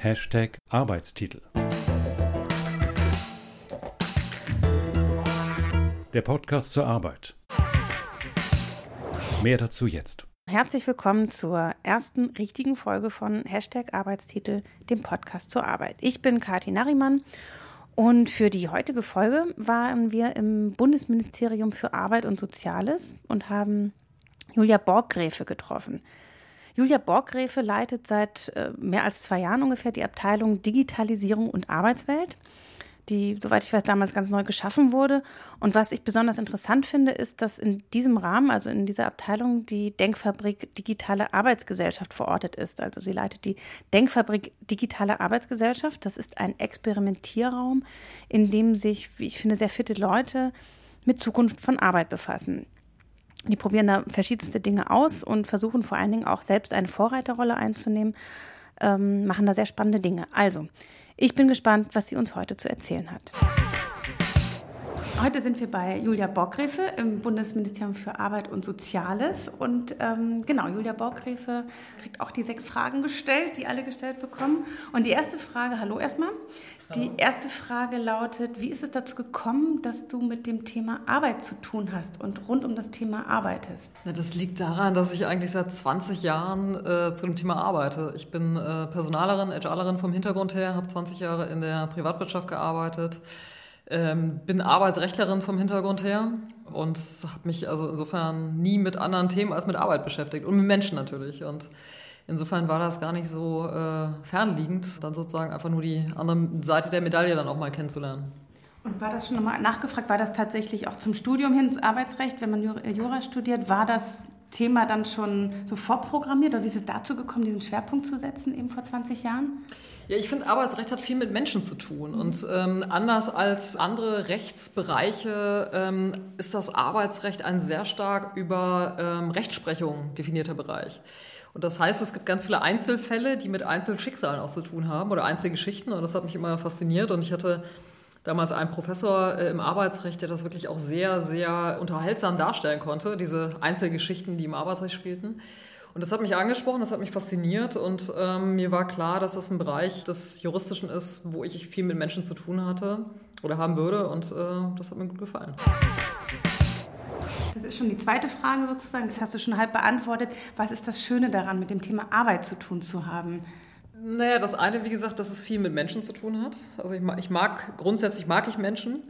Hashtag Arbeitstitel. Der Podcast zur Arbeit. Mehr dazu jetzt. Herzlich willkommen zur ersten richtigen Folge von Hashtag Arbeitstitel, dem Podcast zur Arbeit. Ich bin Kathi Narimann und für die heutige Folge waren wir im Bundesministerium für Arbeit und Soziales und haben Julia Borggräfe getroffen. Julia Borggräfe leitet seit äh, mehr als zwei Jahren ungefähr die Abteilung Digitalisierung und Arbeitswelt, die, soweit ich weiß, damals ganz neu geschaffen wurde. Und was ich besonders interessant finde, ist, dass in diesem Rahmen, also in dieser Abteilung, die Denkfabrik Digitale Arbeitsgesellschaft verortet ist. Also sie leitet die Denkfabrik Digitale Arbeitsgesellschaft. Das ist ein Experimentierraum, in dem sich, wie ich finde, sehr fitte Leute mit Zukunft von Arbeit befassen. Die probieren da verschiedenste Dinge aus und versuchen vor allen Dingen auch selbst eine Vorreiterrolle einzunehmen, ähm, machen da sehr spannende Dinge. Also, ich bin gespannt, was sie uns heute zu erzählen hat. Heute sind wir bei Julia Borgrefe im Bundesministerium für Arbeit und Soziales. Und ähm, genau, Julia Borgrefe kriegt auch die sechs Fragen gestellt, die alle gestellt bekommen. Und die erste Frage, hallo erstmal. Die erste Frage lautet, wie ist es dazu gekommen, dass du mit dem Thema Arbeit zu tun hast und rund um das Thema arbeitest? Ja, das liegt daran, dass ich eigentlich seit 20 Jahren äh, zu dem Thema arbeite. Ich bin äh, Personalerin, HRlerin vom Hintergrund her, habe 20 Jahre in der Privatwirtschaft gearbeitet ähm, bin Arbeitsrechtlerin vom Hintergrund her und habe mich also insofern nie mit anderen Themen als mit Arbeit beschäftigt und mit Menschen natürlich. Und insofern war das gar nicht so äh, fernliegend, dann sozusagen einfach nur die andere Seite der Medaille dann auch mal kennenzulernen. Und war das schon nochmal nachgefragt, war das tatsächlich auch zum Studium hin, ins Arbeitsrecht, wenn man Jura studiert, war das Thema dann schon so vorprogrammiert oder wie ist es dazu gekommen, diesen Schwerpunkt zu setzen, eben vor 20 Jahren? Ja, ich finde, Arbeitsrecht hat viel mit Menschen zu tun. Und ähm, anders als andere Rechtsbereiche ähm, ist das Arbeitsrecht ein sehr stark über ähm, Rechtsprechung definierter Bereich. Und das heißt, es gibt ganz viele Einzelfälle, die mit Einzelschicksalen auch zu tun haben oder Einzelgeschichten. Und das hat mich immer fasziniert. Und ich hatte damals einen Professor äh, im Arbeitsrecht, der das wirklich auch sehr, sehr unterhaltsam darstellen konnte, diese Einzelgeschichten, die im Arbeitsrecht spielten. Und das hat mich angesprochen, das hat mich fasziniert und ähm, mir war klar, dass das ein Bereich des Juristischen ist, wo ich viel mit Menschen zu tun hatte oder haben würde und äh, das hat mir gut gefallen. Das ist schon die zweite Frage sozusagen, das hast du schon halb beantwortet. Was ist das Schöne daran, mit dem Thema Arbeit zu tun zu haben? Naja, das eine, wie gesagt, dass es viel mit Menschen zu tun hat. Also ich mag, ich mag grundsätzlich mag ich Menschen.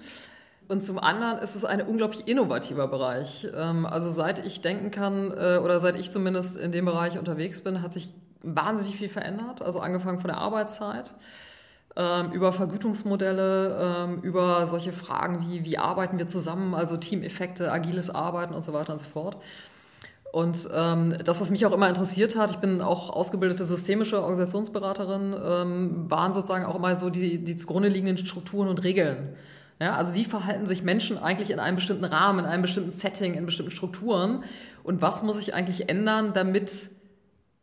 Und zum anderen ist es ein unglaublich innovativer Bereich. Ähm, also seit ich denken kann äh, oder seit ich zumindest in dem Bereich unterwegs bin, hat sich wahnsinnig viel verändert. Also angefangen von der Arbeitszeit ähm, über Vergütungsmodelle, ähm, über solche Fragen wie, wie arbeiten wir zusammen, also Teameffekte, agiles Arbeiten und so weiter und so fort. Und ähm, das, was mich auch immer interessiert hat, ich bin auch ausgebildete systemische Organisationsberaterin, ähm, waren sozusagen auch immer so die, die zugrunde liegenden Strukturen und Regeln. Ja, also wie verhalten sich Menschen eigentlich in einem bestimmten Rahmen, in einem bestimmten Setting, in bestimmten Strukturen? Und was muss ich eigentlich ändern, damit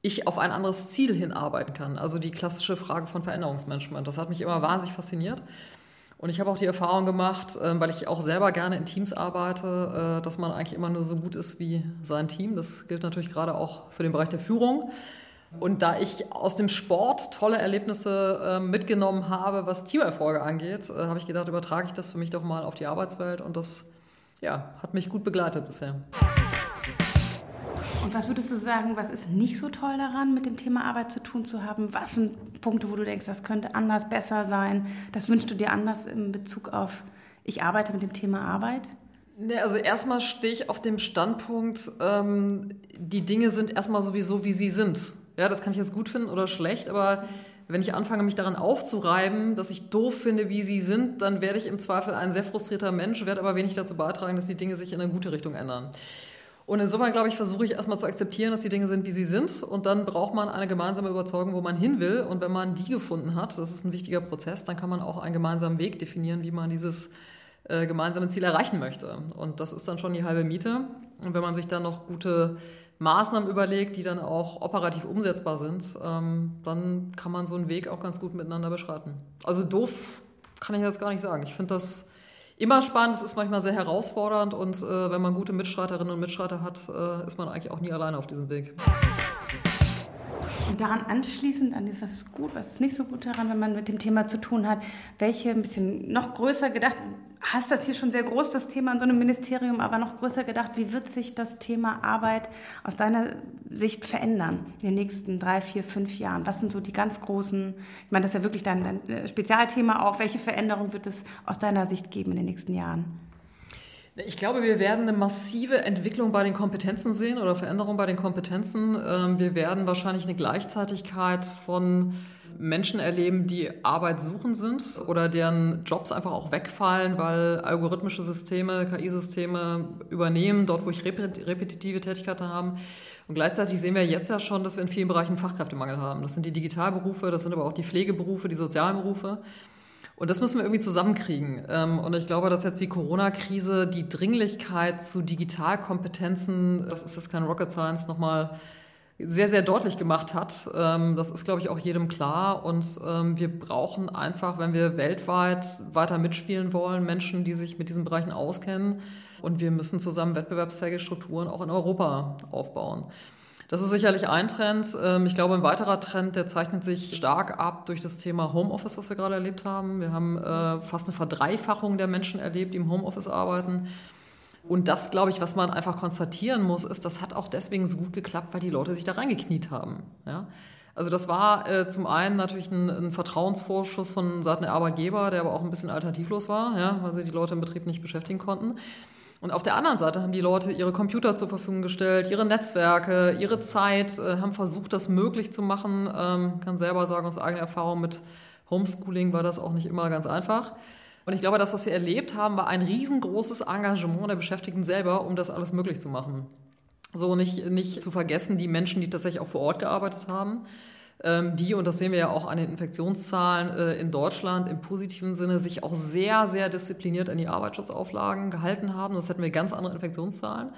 ich auf ein anderes Ziel hinarbeiten kann? Also die klassische Frage von Veränderungsmanagement. Das hat mich immer wahnsinnig fasziniert. Und ich habe auch die Erfahrung gemacht, ähm, weil ich auch selber gerne in Teams arbeite, äh, dass man eigentlich immer nur so gut ist wie sein Team. Das gilt natürlich gerade auch für den Bereich der Führung. Und da ich aus dem Sport tolle Erlebnisse ähm, mitgenommen habe, was Teamerfolge angeht, äh, habe ich gedacht, übertrage ich das für mich doch mal auf die Arbeitswelt. Und das ja, hat mich gut begleitet bisher. Und was würdest du sagen, was ist nicht so toll daran, mit dem Thema Arbeit zu tun zu haben? Was sind Punkte, wo du denkst, das könnte anders, besser sein? Das wünschst du dir anders in Bezug auf, ich arbeite mit dem Thema Arbeit? Nee, also erstmal stehe ich auf dem Standpunkt, ähm, die Dinge sind erstmal sowieso, wie sie sind. Ja, das kann ich jetzt gut finden oder schlecht, aber wenn ich anfange, mich daran aufzureiben, dass ich doof finde, wie sie sind, dann werde ich im Zweifel ein sehr frustrierter Mensch, werde aber wenig dazu beitragen, dass die Dinge sich in eine gute Richtung ändern. Und insofern, glaube ich, versuche ich erstmal zu akzeptieren, dass die Dinge sind, wie sie sind. Und dann braucht man eine gemeinsame Überzeugung, wo man hin will. Und wenn man die gefunden hat, das ist ein wichtiger Prozess, dann kann man auch einen gemeinsamen Weg definieren, wie man dieses äh, gemeinsame Ziel erreichen möchte. Und das ist dann schon die halbe Miete. Und wenn man sich dann noch gute Maßnahmen überlegt, die dann auch operativ umsetzbar sind, ähm, dann kann man so einen Weg auch ganz gut miteinander beschreiten. Also doof kann ich jetzt gar nicht sagen. Ich finde das immer spannend, es ist manchmal sehr herausfordernd und äh, wenn man gute Mitstreiterinnen und Mitstreiter hat, äh, ist man eigentlich auch nie alleine auf diesem Weg. Und daran anschließend, an das, was ist gut, was ist nicht so gut daran, wenn man mit dem Thema zu tun hat, welche ein bisschen noch größer gedacht, hast das hier schon sehr groß, das Thema in so einem Ministerium, aber noch größer gedacht, wie wird sich das Thema Arbeit aus deiner Sicht verändern in den nächsten drei, vier, fünf Jahren? Was sind so die ganz großen, ich meine, das ist ja wirklich dein, dein äh, Spezialthema auch, welche Veränderung wird es aus deiner Sicht geben in den nächsten Jahren? Ich glaube, wir werden eine massive Entwicklung bei den Kompetenzen sehen oder Veränderung bei den Kompetenzen. Ähm, wir werden wahrscheinlich eine Gleichzeitigkeit von Menschen erleben, die Arbeit suchen sind oder deren Jobs einfach auch wegfallen, weil algorithmische Systeme, KI-Systeme übernehmen, dort wo ich repetitive Tätigkeiten haben. Und gleichzeitig sehen wir jetzt ja schon, dass wir in vielen Bereichen Fachkräftemangel haben. Das sind die Digitalberufe, das sind aber auch die Pflegeberufe, die sozialen Berufe. Und das müssen wir irgendwie zusammenkriegen. Ähm, und ich glaube, dass jetzt die Corona-Krise die Dringlichkeit zu Digitalkompetenzen, das ist jetzt kein Rocket Science, nochmal sehr, sehr deutlich gemacht hat. Ähm, das ist, glaube ich, auch jedem klar. Und ähm, wir brauchen einfach, wenn wir weltweit weiter mitspielen wollen, Menschen, die sich mit diesen Bereichen auskennen. Und wir müssen zusammen wettbewerbsfähige Strukturen auch in Europa aufbauen. Das ist sicherlich ein Trend. Ähm, ich glaube, ein weiterer Trend, der zeichnet sich stark ab durch das Thema Homeoffice, was wir gerade erlebt haben. Wir haben äh, fast eine Verdreifachung der Menschen erlebt, die im Homeoffice arbeiten. Und das, glaube ich, was man einfach konstatieren muss, ist, das hat auch deswegen so gut geklappt, weil die Leute sich da reingekniet haben. Ja? Also das war äh, zum einen natürlich ein, ein, Vertrauensvorschuss von Seiten der Arbeitgeber, der aber auch ein bisschen alternativlos war, ja, weil sie die Leute im Betrieb nicht beschäftigen konnten. Und auf der anderen Seite haben die Leute ihre Computer zur Verfügung gestellt, ihre Netzwerke, ihre Zeit, äh, haben versucht, das möglich zu machen. Ähm, kann selber sagen, aus eigener Erfahrung mit Homeschooling war das auch nicht immer ganz einfach. Und ich glaube, das, was wir erlebt haben, war ein riesengroßes Engagement der Beschäftigten selber, um das alles möglich zu machen. So nicht, nicht zu vergessen, die Menschen, die tatsächlich auch vor Ort gearbeitet haben ähm, die, und das sehen wir ja auch an den Infektionszahlen äh, in Deutschland im positiven Sinne, sich auch sehr, sehr diszipliniert an die Arbeitsschutzauflagen gehalten haben. Das hätten wir ganz andere Infektionszahlen.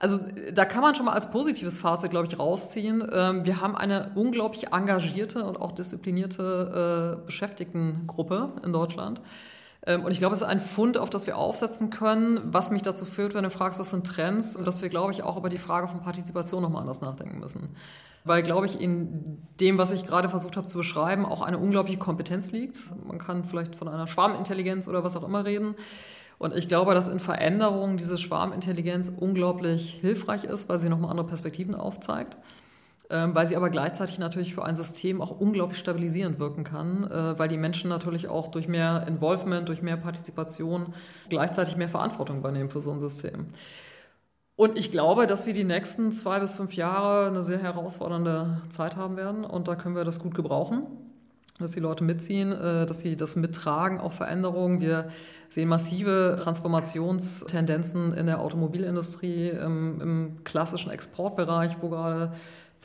Also da kann man schon mal als positives Fazit, glaube ich, rausziehen. Ähm, wir haben eine unglaublich engagierte und auch disziplinierte äh, Beschäftigtengruppe in Deutschland. Ähm, und ich glaube, es ist ein Fund, auf das wir aufsetzen können, was mich dazu führt, wenn du fragst, was sind Trends, und dass wir, glaube ich, auch über die Frage von Partizipation nochmal anders nachdenken müssen weil, glaube ich, in dem, was ich gerade versucht habe zu beschreiben, auch eine unglaubliche Kompetenz liegt. Man kann vielleicht von einer Schwarmintelligenz oder was auch immer reden. Und ich glaube, dass in Veränderungen diese Schwarmintelligenz unglaublich hilfreich ist, weil sie nochmal andere Perspektiven aufzeigt, weil sie aber gleichzeitig natürlich für ein System auch unglaublich stabilisierend wirken kann, äh, weil die Menschen natürlich auch durch mehr Involvement, durch mehr Partizipation gleichzeitig mehr Verantwortung übernehmen für so ein System. Und ich glaube, dass wir die nächsten zwei bis fünf Jahre eine sehr herausfordernde Zeit haben werden. Und da können wir das gut gebrauchen, dass die Leute mitziehen, äh, dass sie das mittragen, auch Veränderungen. Wir sehen massive Transformationstendenzen in der Automobilindustrie, im, im klassischen Exportbereich, wo gerade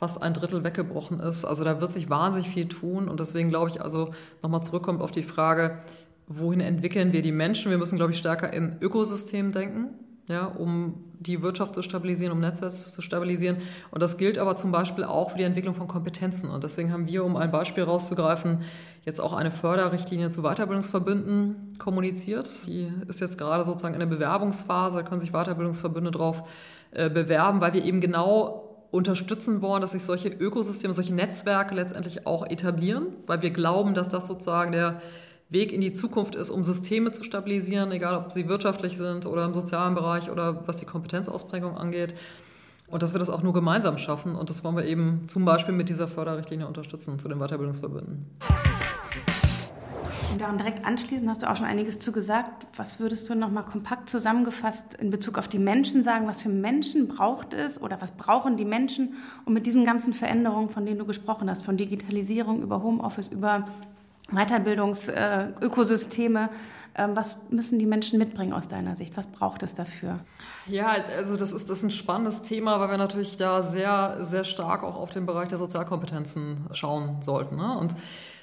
fast ein Drittel weggebrochen ist. Also da wird sich wahnsinnig viel tun. Und deswegen glaube ich, also nochmal zurückkommt auf die Frage, wohin entwickeln wir die Menschen? Wir müssen, glaube ich, stärker in Ökosystemen denken ja, um die Wirtschaft zu stabilisieren, um Netzwerke zu stabilisieren. Und das gilt aber zum Beispiel auch für die Entwicklung von Kompetenzen. Und deswegen haben wir, um ein Beispiel rauszugreifen, jetzt auch eine Förderrichtlinie zu Weiterbildungsverbünden kommuniziert. Die ist jetzt gerade sozusagen in der Bewerbungsphase, da können sich Weiterbildungsverbünde drauf äh, bewerben, weil wir eben genau unterstützen wollen, dass sich solche Ökosysteme, solche Netzwerke letztendlich auch etablieren, weil wir glauben, dass das sozusagen der Weg in die Zukunft ist, um Systeme zu stabilisieren, egal ob sie wirtschaftlich sind oder im sozialen Bereich oder was die Kompetenzausprägung angeht. Und dass wir das auch nur gemeinsam schaffen. Und das wollen wir eben zum Beispiel mit dieser Förderrichtlinie unterstützen zu den Weiterbildungsverbünden. Und daran direkt anschließend hast du auch schon einiges zu gesagt. Was würdest du nochmal kompakt zusammengefasst in Bezug auf die Menschen sagen? Was für Menschen braucht es oder was brauchen die Menschen, um mit diesen ganzen Veränderungen, von denen du gesprochen hast, von Digitalisierung über Homeoffice, über Weiterbildungsökosysteme. Ähm, was müssen die Menschen mitbringen aus deiner Sicht? Was braucht es dafür? Ja, also das ist, das ist ein spannendes Thema, weil wir natürlich da sehr, sehr stark auch auf den Bereich der Sozialkompetenzen schauen sollten. Ne? Und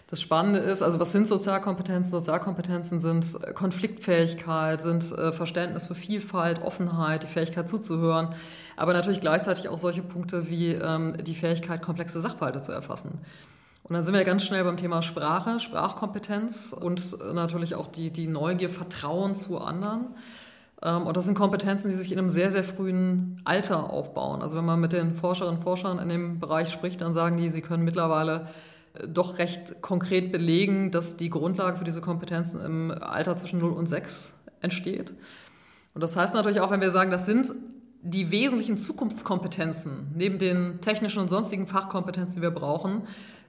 das Spannende ist, also was sind Sozialkompetenzen? Sozialkompetenzen sind Konfliktfähigkeit, sind äh, Verständnis für Vielfalt, Offenheit, die Fähigkeit zuzuhören, aber natürlich gleichzeitig auch solche Punkte wie ähm, die Fähigkeit, komplexe Sachverhalte zu erfassen. Und dann sind wir ganz schnell beim Thema Sprache, Sprachkompetenz und natürlich auch die, die Neugier, Vertrauen zu anderen. Ähm, und das sind Kompetenzen, die sich in einem sehr, sehr frühen Alter aufbauen. Also wenn man mit den Forscherinnen und Forschern in dem Bereich spricht, dann sagen die, sie können mittlerweile äh, doch recht konkret belegen, dass die Grundlage für diese Kompetenzen im Alter zwischen 0 und 6 entsteht. Und das heißt natürlich auch, wenn wir sagen, das sind die wesentlichen Zukunftskompetenzen neben den technischen und sonstigen Fachkompetenzen, die wir brauchen,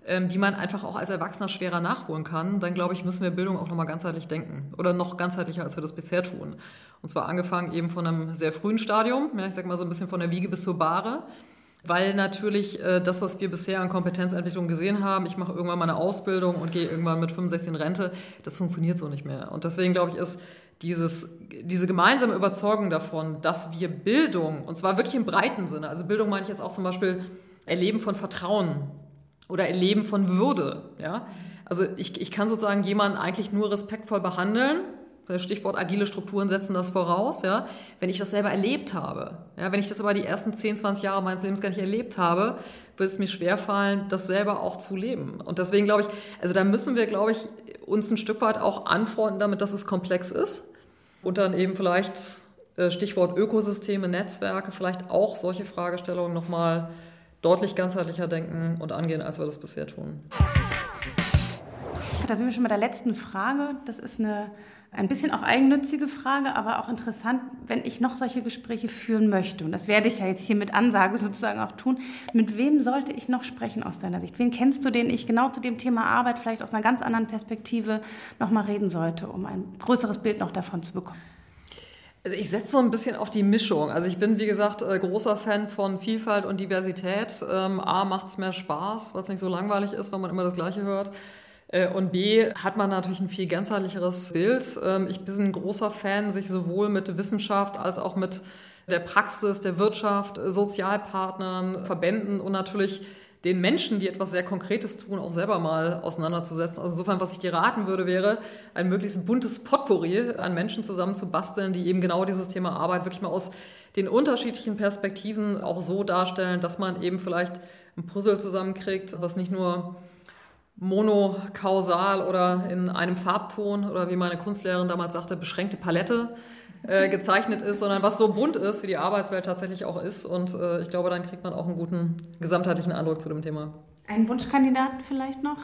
ähm, die man einfach auch als Erwachsener schwerer nachholen kann, dann glaube ich, müssen wir Bildung auch nochmal ganzheitlich denken. Oder noch ganzheitlicher, als wir das bisher tun. Und zwar angefangen eben von einem sehr frühen Stadium, ja, ich sage mal so ein bisschen von der Wiege bis zur Bahre. Weil natürlich äh, das, was wir bisher an Kompetenzentwicklung gesehen haben, ich mache irgendwann mal eine Ausbildung und gehe irgendwann mit 65 in Rente, das funktioniert so nicht mehr. Und deswegen glaube ich, ist dieses, diese gemeinsame Überzeugung davon, dass wir Bildung, und zwar wirklich im breiten Sinne, also Bildung meine ich jetzt auch zum Beispiel Erleben von Vertrauen oder Erleben von Würde. Ja? Also ich, ich kann sozusagen jemanden eigentlich nur respektvoll behandeln. Stichwort agile Strukturen setzen das voraus, ja, wenn ich das selber erlebt habe. Ja, wenn ich das aber die ersten 10, 20 Jahre meines Lebens gar nicht erlebt habe, wird es mir schwerfallen, das selber auch zu leben. Und deswegen glaube ich, also da müssen wir, glaube ich, uns ein Stück weit auch anfreunden damit, dass es komplex ist und dann eben vielleicht äh, Stichwort Ökosysteme, Netzwerke, vielleicht auch solche Fragestellungen nochmal deutlich ganzheitlicher denken und angehen, als wir das bisher tun. Da sind wir schon bei der letzten Frage. Das ist eine ein bisschen auch eigennützige Frage, aber auch interessant, wenn ich noch solche Gespräche führen möchte. Und das werde ich ja jetzt hier mit Ansage sozusagen auch tun. Mit wem sollte ich noch sprechen aus deiner Sicht? Wen kennst du, den ich genau zu dem Thema Arbeit vielleicht aus einer ganz anderen Perspektive noch mal reden sollte, um ein größeres Bild noch davon zu bekommen? Also ich setze so ein bisschen auf die Mischung. Also ich bin, wie gesagt, äh, großer Fan von Vielfalt und Diversität. Ähm, A, macht es mehr Spaß, es nicht so langweilig ist, weil man immer das Gleiche hört. Äh, und B, hat man natürlich ein viel ganzheitlicheres Bild. Ähm, ich bin ein großer Fan, sich sowohl mit Wissenschaft als auch mit der Praxis, der Wirtschaft, Sozialpartnern, Verbänden und natürlich den Menschen, die etwas sehr Konkretes tun, auch selber mal auseinanderzusetzen. Also insofern, was ich dir raten würde, wäre, ein möglichst buntes Potpourri an Menschen zusammenzubasteln, die eben genau dieses Thema Arbeit wirklich mal aus den unterschiedlichen Perspektiven auch so darstellen, dass man eben vielleicht ein Puzzle zusammenkriegt, was nicht nur monokausal oder in einem Farbton oder wie meine Kunstlehrerin damals sagte, beschränkte Palette äh, gezeichnet ist, sondern was so bunt ist, wie die Arbeitswelt tatsächlich auch ist. Und äh, ich glaube, dann kriegt man auch einen guten gesamtheitlichen Eindruck zu dem Thema. Ein Wunschkandidat vielleicht noch?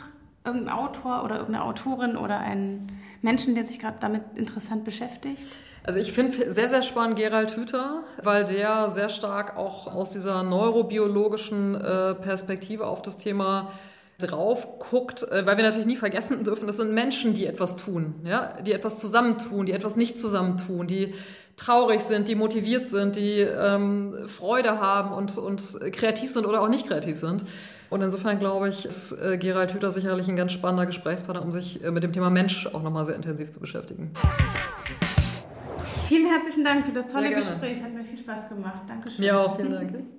Irgendein Autor oder irgendeine Autorin oder ein Menschen, der sich gerade damit interessant beschäftigt? Also ich finde sehr, sehr spannend Gerald Hüther, weil der sehr stark auch aus dieser neurobiologischen äh, Perspektive auf das Thema drauf guckt, äh, weil wir natürlich nie vergessen dürfen, das sind Menschen, die etwas tun, ja, die etwas zusammentun, die etwas nicht zusammentun, die traurig sind, die motiviert sind, die ähm, Freude haben und, und kreativ sind oder auch nicht kreativ sind. Und insofern glaube ich, ist äh, Gerald Hüther sicherlich ein ganz spannender Gesprächspartner, um sich äh, mit dem Thema Mensch auch nochmal sehr intensiv zu beschäftigen. Vielen herzlichen Dank für das tolle Gespräch. Hat mir viel Spaß gemacht. Dankeschön. Ja, vielen Dank.